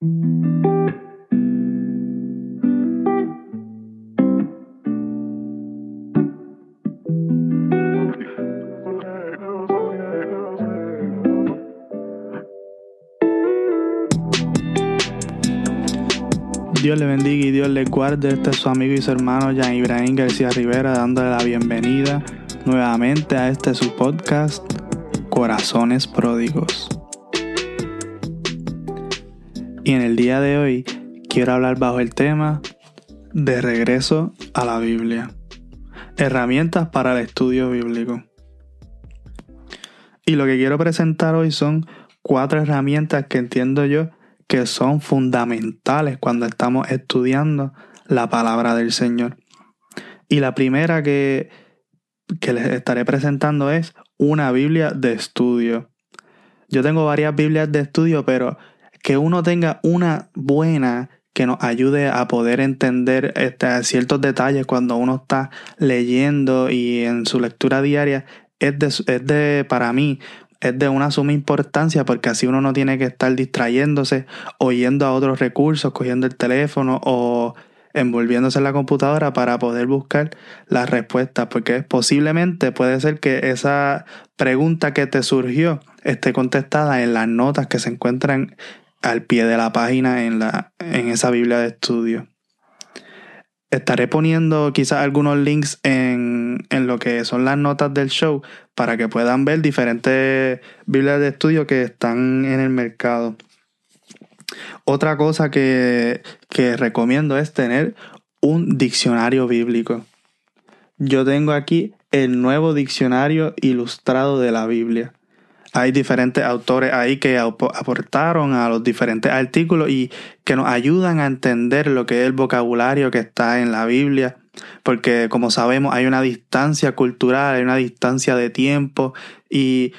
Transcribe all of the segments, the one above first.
Dios le bendiga y Dios le guarde. Este es su amigo y su hermano Jan Ibrahim García Rivera dándole la bienvenida nuevamente a este su podcast Corazones Pródigos. Y en el día de hoy quiero hablar bajo el tema de regreso a la Biblia. Herramientas para el estudio bíblico. Y lo que quiero presentar hoy son cuatro herramientas que entiendo yo que son fundamentales cuando estamos estudiando la palabra del Señor. Y la primera que, que les estaré presentando es una Biblia de estudio. Yo tengo varias Biblias de estudio, pero que uno tenga una buena que nos ayude a poder entender este, ciertos detalles cuando uno está leyendo y en su lectura diaria es de, es de para mí es de una suma importancia porque así uno no tiene que estar distrayéndose, oyendo a otros recursos, cogiendo el teléfono o envolviéndose en la computadora para poder buscar las respuestas, porque posiblemente puede ser que esa pregunta que te surgió esté contestada en las notas que se encuentran al pie de la página en, la, en esa Biblia de estudio. Estaré poniendo quizás algunos links en, en, lo que son las notas del show para que puedan ver diferentes Biblias de estudio que están en el mercado. Otra cosa que, que recomiendo es tener un diccionario bíblico. Yo tengo aquí el nuevo diccionario ilustrado de la Biblia hay diferentes autores ahí que aportaron a los diferentes artículos y que nos ayudan a entender lo que es el vocabulario que está en la Biblia. Porque como sabemos hay una distancia cultural, hay una distancia de tiempo y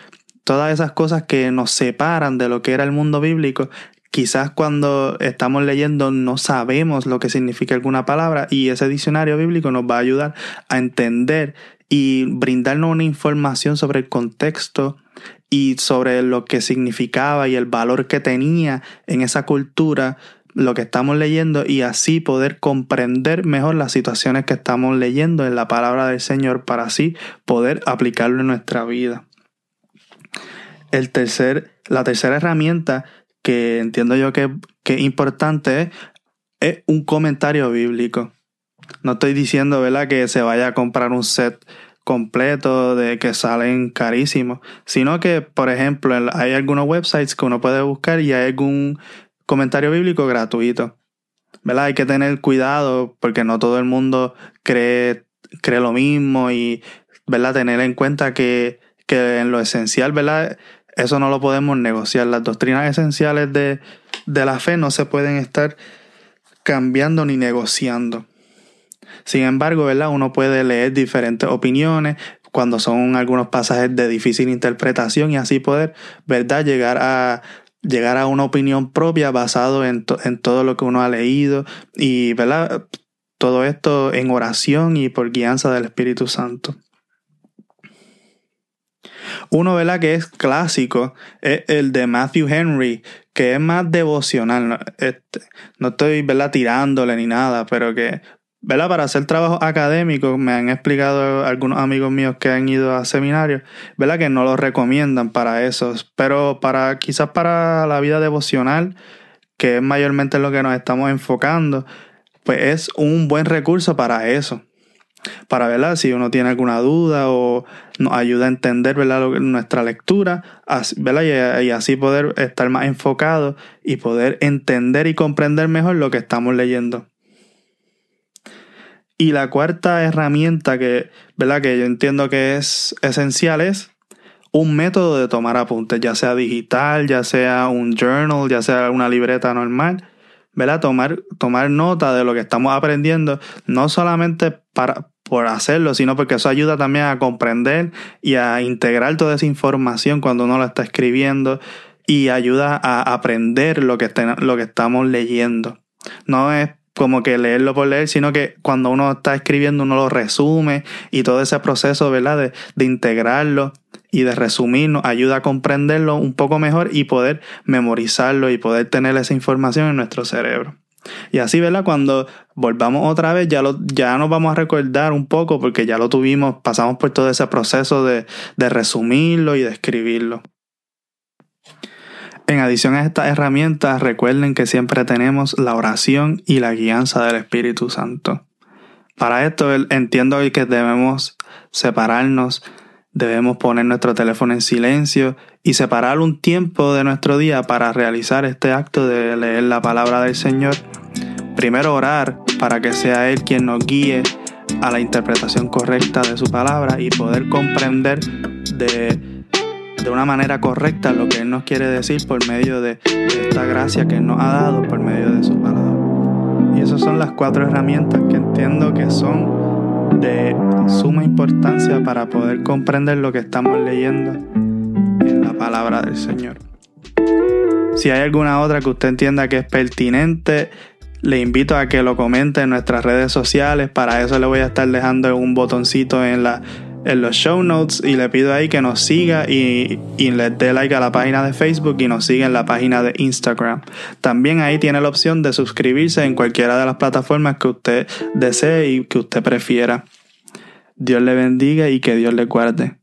todas esas cosas que nos separan de lo que era el mundo bíblico. Quizás cuando estamos leyendo no sabemos lo que significa alguna palabra y ese diccionario bíblico nos va a ayudar a entender y brindarnos una información sobre el contexto y sobre lo que significaba y el valor que tenía en esa cultura lo que estamos leyendo y así poder comprender mejor las situaciones que estamos leyendo en la palabra del Señor para así poder aplicarlo en nuestra vida. El tercer, la tercera herramienta que entiendo yo que, que es importante es, es un comentario bíblico. No estoy diciendo, ¿verdad?, que se vaya a comprar un set completo de que salen carísimos, sino que, por ejemplo, hay algunos websites que uno puede buscar y hay algún comentario bíblico gratuito. ¿Verdad? Hay que tener cuidado porque no todo el mundo cree, cree lo mismo y, ¿verdad? Tener en cuenta que, que en lo esencial, ¿verdad? Eso no lo podemos negociar. Las doctrinas esenciales de, de la fe no se pueden estar cambiando ni negociando. Sin embargo, ¿verdad? Uno puede leer diferentes opiniones cuando son algunos pasajes de difícil interpretación y así poder, ¿verdad? Llegar a llegar a una opinión propia basado en, en todo lo que uno ha leído y, ¿verdad? Todo esto en oración y por guianza del Espíritu Santo. Uno, ¿verdad? Que es clásico, es el de Matthew Henry, que es más devocional. Este, no estoy, ¿verdad? Tirándole ni nada, pero que ¿verdad? Para hacer trabajo académico, me han explicado algunos amigos míos que han ido a seminarios, ¿verdad? Que no lo recomiendan para eso. Pero para, quizás para la vida devocional, que es mayormente lo que nos estamos enfocando, pues es un buen recurso para eso. Para, ¿verdad? Si uno tiene alguna duda o nos ayuda a entender, ¿verdad? Nuestra lectura, y así poder estar más enfocado y poder entender y comprender mejor lo que estamos leyendo. Y la cuarta herramienta que, ¿verdad? que yo entiendo que es esencial es un método de tomar apuntes, ya sea digital, ya sea un journal, ya sea una libreta normal, ¿verdad? Tomar, tomar nota de lo que estamos aprendiendo, no solamente para, por hacerlo, sino porque eso ayuda también a comprender y a integrar toda esa información cuando uno la está escribiendo y ayuda a aprender lo que, lo que estamos leyendo. No es como que leerlo por leer, sino que cuando uno está escribiendo uno lo resume y todo ese proceso, ¿verdad? De, de integrarlo y de resumirnos ayuda a comprenderlo un poco mejor y poder memorizarlo y poder tener esa información en nuestro cerebro. Y así, ¿verdad? Cuando volvamos otra vez, ya, lo, ya nos vamos a recordar un poco porque ya lo tuvimos, pasamos por todo ese proceso de, de resumirlo y de escribirlo. En adición a estas herramientas, recuerden que siempre tenemos la oración y la guianza del Espíritu Santo. Para esto entiendo que debemos separarnos, debemos poner nuestro teléfono en silencio y separar un tiempo de nuestro día para realizar este acto de leer la palabra del Señor. Primero orar para que sea Él quien nos guíe a la interpretación correcta de su palabra y poder comprender de de una manera correcta lo que Él nos quiere decir por medio de, esta gracia que Él nos ha dado por medio de su palabra. Y esas son las cuatro herramientas que entiendo que son de suma importancia para poder comprender lo que estamos leyendo en la palabra del Señor. Si hay alguna otra que usted entienda que es pertinente, le invito a que lo comente en nuestras redes sociales. Para eso le voy a estar dejando un botoncito en la en los show notes y le pido ahí que nos siga y, y le dé like a la página de Facebook y nos siga en la página de Instagram. También ahí tiene la opción de suscribirse en cualquiera de las plataformas que usted desee y que usted prefiera. Dios le bendiga y que Dios le guarde.